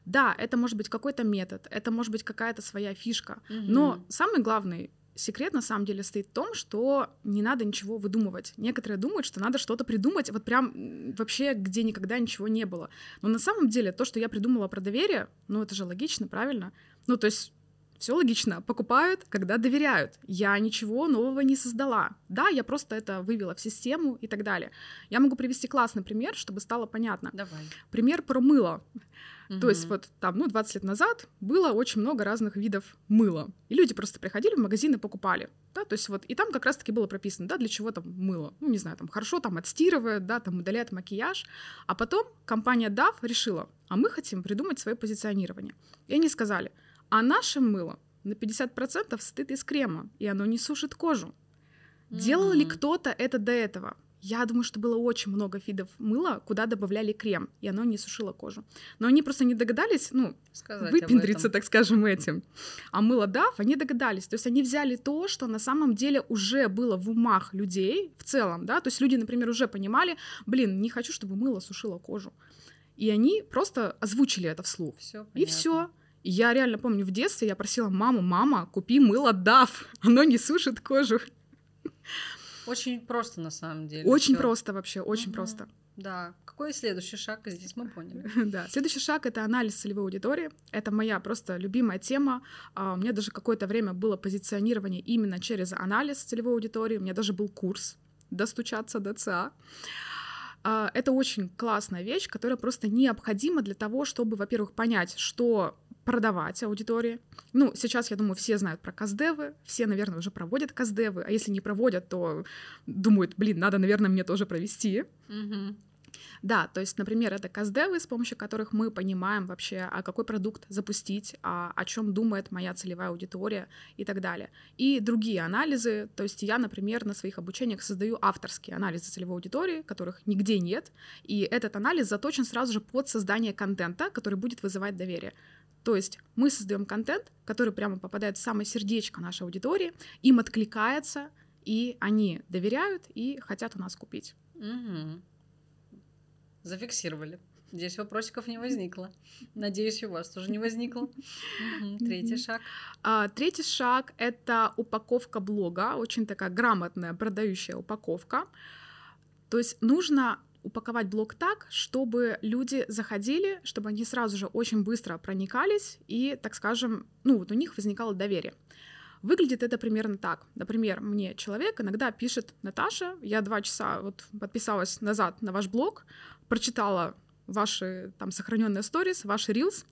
Да, это может быть какой-то метод, это может быть какая-то своя фишка, угу. но самый главный секрет на самом деле стоит в том, что не надо ничего выдумывать. Некоторые думают, что надо что-то придумать, вот прям вообще, где никогда ничего не было. Но на самом деле то, что я придумала про доверие, ну это же логично, правильно? Ну то есть все логично. Покупают, когда доверяют. Я ничего нового не создала. Да, я просто это вывела в систему и так далее. Я могу привести классный пример, чтобы стало понятно. Давай. Пример про мыло. Угу. То есть вот там, ну, 20 лет назад было очень много разных видов мыла. И люди просто приходили в магазин и покупали. Да, то есть вот, и там как раз-таки было прописано, да, для чего там мыло. Ну, не знаю, там хорошо там отстирывает, да, там удаляет макияж. А потом компания DAF решила, а мы хотим придумать свое позиционирование. И они сказали, а наше мыло на 50% состоит из крема, и оно не сушит кожу. Делал mm-hmm. ли кто-то это до этого? Я думаю, что было очень много видов мыла, куда добавляли крем, и оно не сушило кожу. Но они просто не догадались, ну, Сказать выпендриться, так скажем, этим. А мыло Дав, они догадались. То есть они взяли то, что на самом деле уже было в умах людей в целом, да, то есть люди, например, уже понимали, блин, не хочу, чтобы мыло сушило кожу. И они просто озвучили это вслух. Всё и все. Я реально помню, в детстве я просила маму, мама, купи мыло Дав, оно не сушит кожу. Очень просто на самом деле. Очень всё. просто вообще, очень угу. просто. Да. Какой следующий шаг здесь мы поняли? да. Следующий шаг это анализ целевой аудитории. Это моя просто любимая тема. Uh, у меня даже какое-то время было позиционирование именно через анализ целевой аудитории. У меня даже был курс достучаться до ЦА. А, это очень классная вещь, которая просто необходима для того, чтобы, во-первых, понять, что продавать аудитории. Ну, сейчас, я думаю, все знают про каздевы, все, наверное, уже проводят каздевы, а если не проводят, то думают, блин, надо, наверное, мне тоже провести. Мгм. Да, то есть, например, это каздевы, с помощью которых мы понимаем вообще, а какой продукт запустить, а, о чем думает моя целевая аудитория и так далее. И другие анализы, то есть я, например, на своих обучениях создаю авторские анализы целевой аудитории, которых нигде нет, и этот анализ заточен сразу же под создание контента, который будет вызывать доверие. То есть мы создаем контент, который прямо попадает в самое сердечко нашей аудитории, им откликается, и они доверяют и хотят у нас купить. Мгм. Зафиксировали. Здесь вопросиков не возникло. Надеюсь, у вас тоже не возникло. Третий шаг. А, третий шаг — это упаковка блога, очень такая грамотная продающая упаковка. То есть нужно упаковать блог так, чтобы люди заходили, чтобы они сразу же очень быстро проникались и, так скажем, ну вот у них возникало доверие. Выглядит это примерно так. Например, мне человек иногда пишет, Наташа, я два часа вот подписалась назад на ваш блог, прочитала ваши там сохраненные сторис, ваши рилс,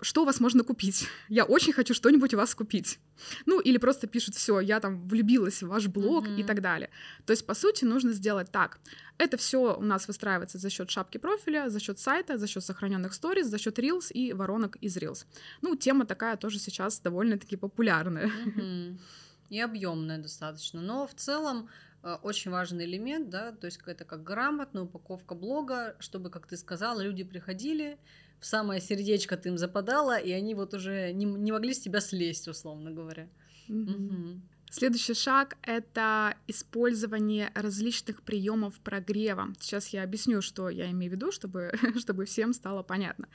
что у вас можно купить? Я очень хочу что-нибудь у вас купить. Ну, или просто пишут, все, я там влюбилась в ваш блог и Мгм. так далее. То есть, по сути, нужно сделать так. Это все у нас выстраивается за счет шапки профиля, за счет сайта, за счет сохраненных сториз, за счет Reels и воронок из Reels. Ну, тема такая тоже сейчас довольно-таки популярная. Мгм. И объемная достаточно. Но в целом э, очень важный элемент, да, то есть это как грамотная упаковка блога, чтобы, как ты сказала, люди приходили, в самое сердечко ты им западала, и они вот уже не, не могли с тебя слезть, условно говоря. Мгм. Мгм. Следующий шаг — это использование различных приемов прогрева. Сейчас я объясню, что я имею в виду, чтобы, чтобы всем стало понятно.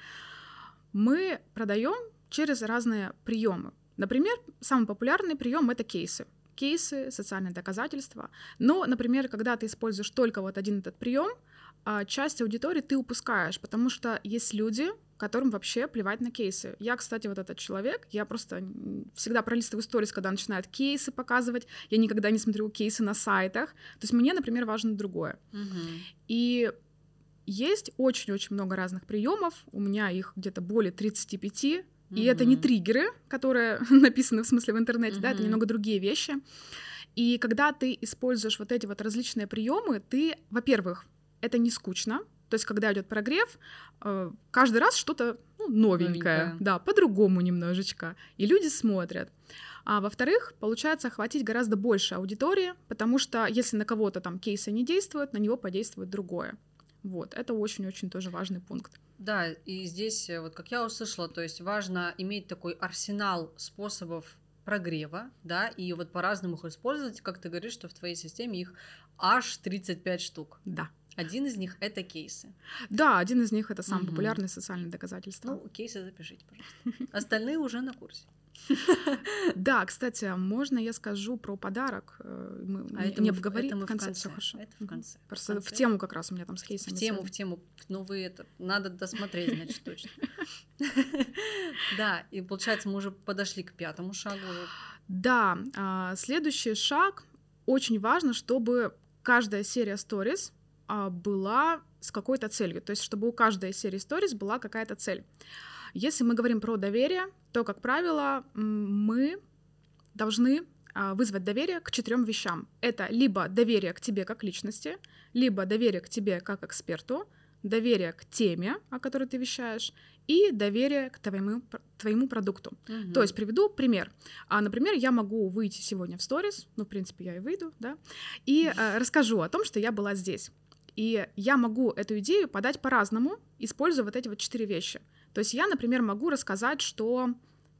Мы продаем через разные приемы. Например, самый популярный прием это кейсы. Кейсы, социальные доказательства. Но, например, когда ты используешь только вот один этот прием, часть аудитории ты упускаешь, потому что есть люди, которым вообще плевать на кейсы. Я, кстати, вот этот человек, я просто всегда пролистываю сторис, когда начинают кейсы показывать, я никогда не смотрю кейсы на сайтах. То есть мне, например, важно другое. Мгм. И есть очень-очень много разных приемов, у меня их где-то более 35, и это не триггеры, которые написаны в смысле в интернете, да, это немного другие вещи. И когда ты используешь вот эти вот различные приемы, ты, во-первых, это не скучно, то есть когда идет прогрев, э, каждый раз что-то ну, новенькое, Новенькое. да, по-другому немножечко, и люди смотрят. А во-вторых, получается охватить гораздо больше аудитории, потому что если на кого-то там кейсы не действуют, на него подействует другое. Вот, это очень-очень тоже важный пункт. Да, и здесь, э, вот как я услышала, то есть важно иметь такой арсенал способов прогрева, да, и вот по-разному их использовать, как ты говоришь, что в твоей системе их аж 35 штук. Да. Один из них это кейсы. Да, один из них это самое Мгм. популярное социальное доказательство. Ну, кейсы запишите, пожалуйста. Остальные уже на курсе. Да, кстати, можно я скажу про подарок? Э, Мы А это не мы в- обговорили это мы в конце, конце. хорошо. Это в конце. В Просто в конце. тему как раз у меня там с В кейсами. тему, связано. в тему. Ну, вы это... Надо досмотреть, значит, точно. Да, и получается, мы уже подошли к пятому шагу. Да, а, следующий шаг. Очень важно, чтобы каждая серия а, была с какой-то целью. То есть, чтобы у каждой серии stories была какая-то цель. Если мы говорим про доверие, то, как правило, мы должны а, вызвать доверие к четырем вещам. Это либо доверие к тебе как личности, либо доверие к тебе как эксперту, доверие к теме, о которой ты вещаешь, и доверие к твоему, твоему продукту. То есть приведу пример. А, например, я могу выйти сегодня в сторис, ну, в принципе, я и выйду, да, и э, расскажу о том, что я была здесь. И я могу эту идею подать по-разному, используя вот эти вот четыре вещи. То есть я, например, могу рассказать, что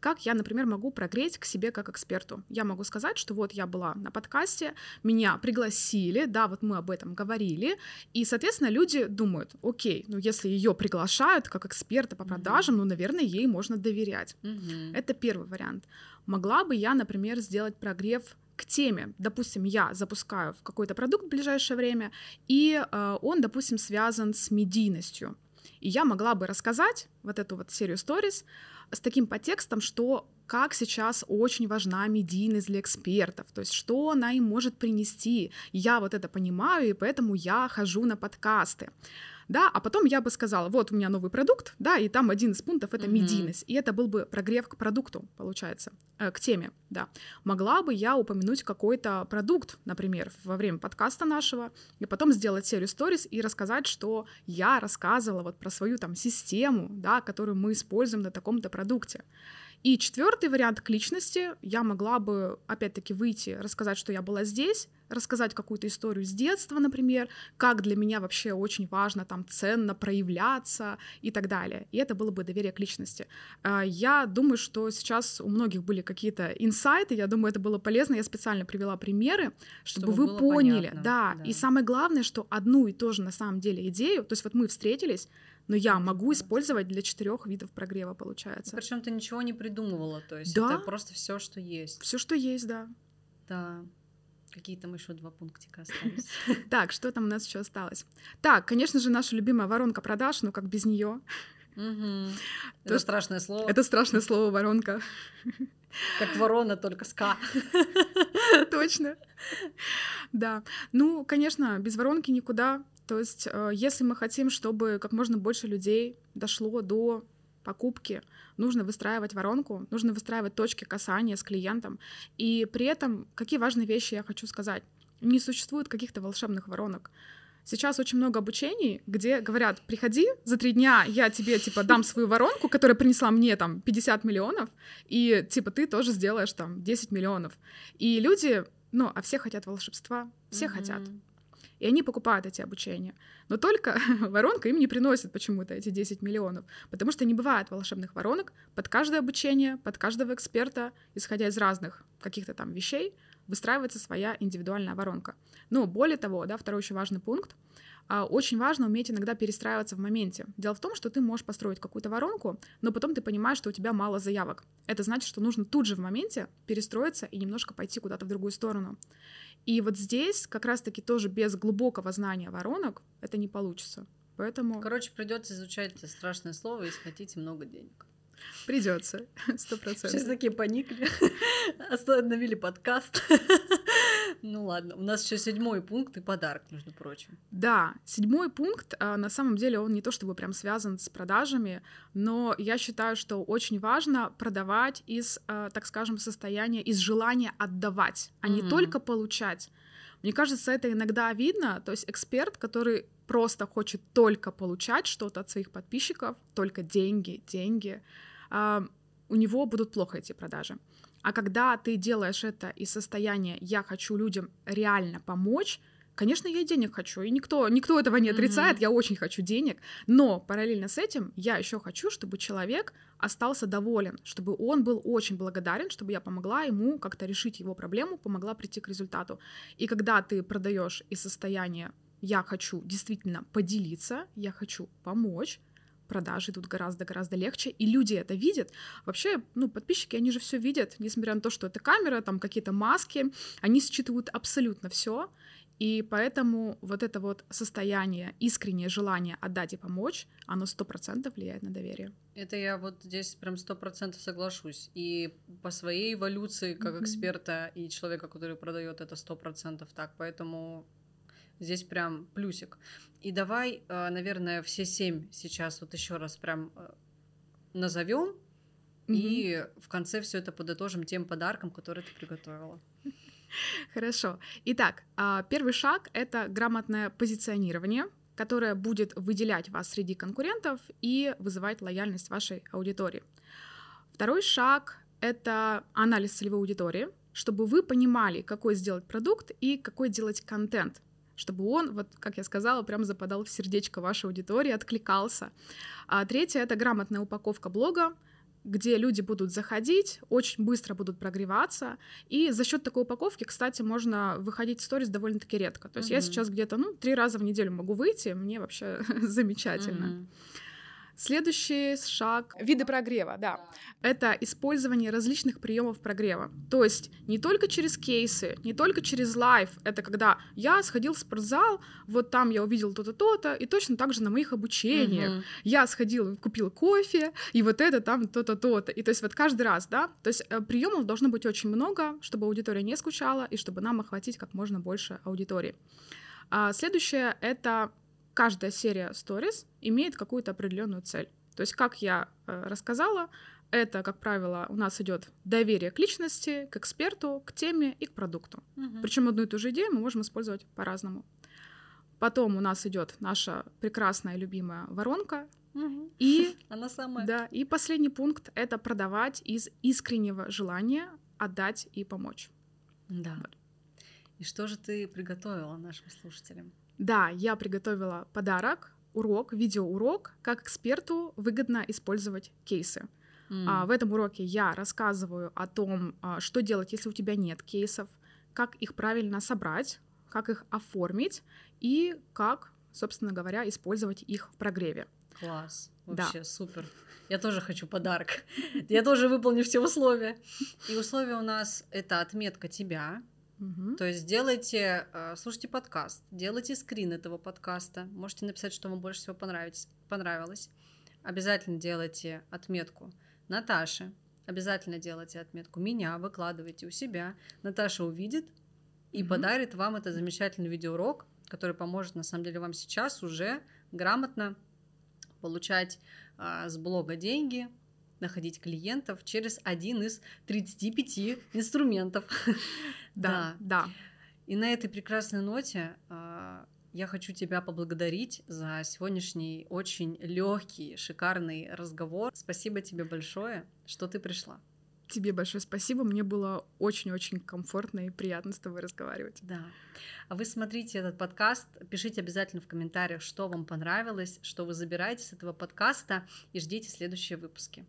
как я, например, могу прогреть к себе как эксперту. Я могу сказать, что вот я была на подкасте, меня пригласили, да, вот мы об этом говорили, и, соответственно, люди думают, окей, ну если ее приглашают как эксперта по продажам, ну, наверное, ей можно доверять. Мгм. Это первый вариант. Могла бы я, например, сделать прогрев к теме. Допустим, я запускаю в какой-то продукт в ближайшее время, и э, он, допустим, связан с медийностью. И я могла бы рассказать вот эту вот серию stories с таким подтекстом, что как сейчас очень важна медийность для экспертов, то есть что она им может принести. Я вот это понимаю, и поэтому я хожу на подкасты да, а потом я бы сказала, вот у меня новый продукт, да, и там один из пунктов это mm-hmm. медийность, и это был бы прогрев к продукту, получается, э, к теме, да. Могла бы я упомянуть какой-то продукт, например, во время подкаста нашего, и потом сделать серию сториз и рассказать, что я рассказывала вот про свою там систему, да, которую мы используем на таком-то продукте. И четвертый вариант к личности я могла бы, опять-таки, выйти, рассказать, что я была здесь, рассказать какую-то историю с детства, например, как для меня вообще очень важно там ценно проявляться и так далее. И это было бы доверие к личности. А, я думаю, что сейчас у многих были какие-то инсайты, я думаю, это было полезно. Я специально привела примеры, чтобы, чтобы вы поняли. Понятно, да. да. И самое главное, что одну и ту же на самом деле идею, то есть вот мы встретились, но я могу использовать для четырех видов прогрева, получается. Причем ты ничего не придумывала, то есть да? это просто все, что есть. Все, что есть, да. Да. Какие там еще два пунктика остались? Так, что там у нас еще осталось? Так, конечно же, наша любимая воронка продаж, ну как без нее. Это страшное слово. Это страшное слово воронка. Как ворона, только с К. Точно. Да. Ну, конечно, без воронки никуда. То есть, э, если мы хотим, чтобы как можно больше людей дошло до покупки, нужно выстраивать воронку, нужно выстраивать точки касания с клиентом. И при этом, какие важные вещи я хочу сказать. Не существует каких-то волшебных воронок. Сейчас очень много обучений, где говорят, приходи, за три дня я тебе, типа, дам свою воронку, которая принесла мне, там, 50 миллионов, и, типа, ты тоже сделаешь, там, 10 миллионов. И люди, ну, а все хотят волшебства, все mm-hmm. хотят и они покупают эти обучения. Но только воронка им не приносит почему-то эти 10 миллионов, потому что не бывает волшебных воронок. Под каждое обучение, под каждого эксперта, исходя из разных каких-то там вещей, выстраивается своя индивидуальная воронка. Но более того, да, второй очень важный пункт, очень важно уметь иногда перестраиваться в моменте. Дело в том, что ты можешь построить какую-то воронку, но потом ты понимаешь, что у тебя мало заявок. Это значит, что нужно тут же в моменте перестроиться и немножко пойти куда-то в другую сторону. И вот здесь как раз-таки тоже без глубокого знания воронок это не получится. Поэтому... Короче, придется изучать страшное слово, если хотите много денег. Придется, сто процентов. Сейчас такие поникли, остановили подкаст. Ну ладно, у нас еще седьмой пункт и подарок, между прочим. Да, седьмой пункт, а, на самом деле, он не то чтобы прям связан с продажами, но я считаю, что очень важно продавать из, а, так скажем, состояния, из желания отдавать, а не только получать. Мне кажется, это иногда видно, то есть эксперт, который просто хочет только получать что-то от своих подписчиков, только деньги, деньги, а, у него будут плохо эти продажи. А когда ты делаешь это из состояния «я хочу людям реально помочь», Конечно, я денег хочу, и никто, никто этого не отрицает, mm-hmm. я очень хочу денег, но параллельно с этим я еще хочу, чтобы человек остался доволен, чтобы он был очень благодарен, чтобы я помогла ему как-то решить его проблему, помогла прийти к результату. И когда ты продаешь из состояния я хочу действительно поделиться, я хочу помочь, продажи идут гораздо-гораздо легче, и люди это видят. Вообще, ну, подписчики, они же все видят, несмотря на то, что это камера, там какие-то маски, они считывают абсолютно все, и поэтому вот это вот состояние, искреннее желание отдать и помочь, оно сто процентов влияет на доверие. Это я вот здесь прям сто процентов соглашусь. И по своей эволюции как mm-hmm. эксперта и человека, который продает это сто процентов так. Поэтому Здесь прям плюсик. И давай, э, наверное, все семь сейчас вот еще раз прям э, назовем. Mm-hmm. И в конце все это подытожим тем подарком, который ты приготовила. Хорошо. Итак, а, первый шаг — это грамотное позиционирование, которое будет выделять вас среди конкурентов и вызывать лояльность вашей аудитории. Второй шаг — это анализ целевой аудитории, чтобы вы понимали, какой сделать продукт и какой делать контент — чтобы он, вот как я сказала, прям западал в сердечко вашей аудитории, откликался. А третье — это грамотная упаковка блога, где люди будут заходить, очень быстро будут прогреваться, и за счет такой упаковки, кстати, можно выходить в сторис довольно-таки редко. То есть mm-hmm. я сейчас где-то, ну, три раза в неделю могу выйти, мне вообще замечательно. Mm-hmm. Следующий шаг — виды прогрева, да. Это использование различных приемов прогрева. То есть не только через кейсы, не только через live. Это когда я сходил в спортзал, вот там я увидел то-то, то-то, и точно так же на моих обучениях. Мгм. Я сходил, купил кофе, и вот это там то-то, то-то. И то есть вот каждый раз, да, то есть приемов должно быть очень много, чтобы аудитория не скучала, и чтобы нам охватить как можно больше аудитории. А следующее — это каждая серия stories имеет какую-то определенную цель. То есть, как я э, рассказала, это, как правило, у нас идет доверие к личности, к эксперту, к теме и к продукту. Мгм. Причем одну и ту же идею мы можем использовать по-разному. Потом у нас идет наша прекрасная любимая воронка. Мгм. И, Она самая. да, и последний пункт — это продавать из искреннего желания отдать и помочь. Да. И что же ты приготовила нашим слушателям? Да, я приготовила подарок, урок, видеоурок, как эксперту выгодно использовать кейсы. М. А, в этом уроке я рассказываю о том, а, что делать, если у тебя нет кейсов, как их правильно собрать, как их оформить и как, собственно говоря, использовать их в прогреве. Класс. Да. Вообще супер. Я тоже хочу подарок. Я тоже выполню все условия. И условия у нас это отметка тебя. Мгм. То есть делайте, э, слушайте подкаст, делайте скрин этого подкаста. Можете написать, что вам больше всего понравилось. понравилось. Обязательно делайте отметку Наташи. Обязательно делайте отметку меня, выкладывайте у себя. Наташа увидит и Мгм. подарит вам этот замечательный видеоурок, который поможет, на самом деле, вам сейчас уже грамотно получать а, с блога деньги, находить клиентов через один из 35 инструментов. Да, да. И на этой прекрасной ноте а, я хочу тебя поблагодарить за сегодняшний очень легкий, шикарный разговор. Спасибо тебе большое, что ты пришла. Тебе большое спасибо. Мне было очень-очень комфортно и приятно с тобой разговаривать. Да. А вы смотрите этот подкаст, пишите обязательно в комментариях, что вам понравилось, что вы забираете с этого подкаста, и ждите следующие выпуски.